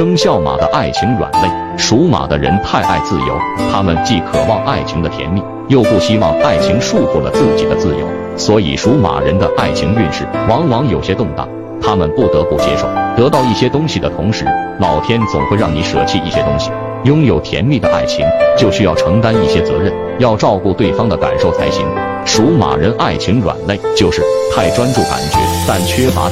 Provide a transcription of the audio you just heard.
生肖马的爱情软肋属马的人太爱自由他们既渴望爱情的甜蜜又不希望爱情束缚了自己的自由。所以属马人的爱情运势往往有些动荡他们不得不接受得到一些东西的同时老天总会让你舍弃一些东西拥有甜蜜的爱情就需要承担一些责任要照顾对方的感受才行。属马人爱情软肋就是太专注感觉但缺乏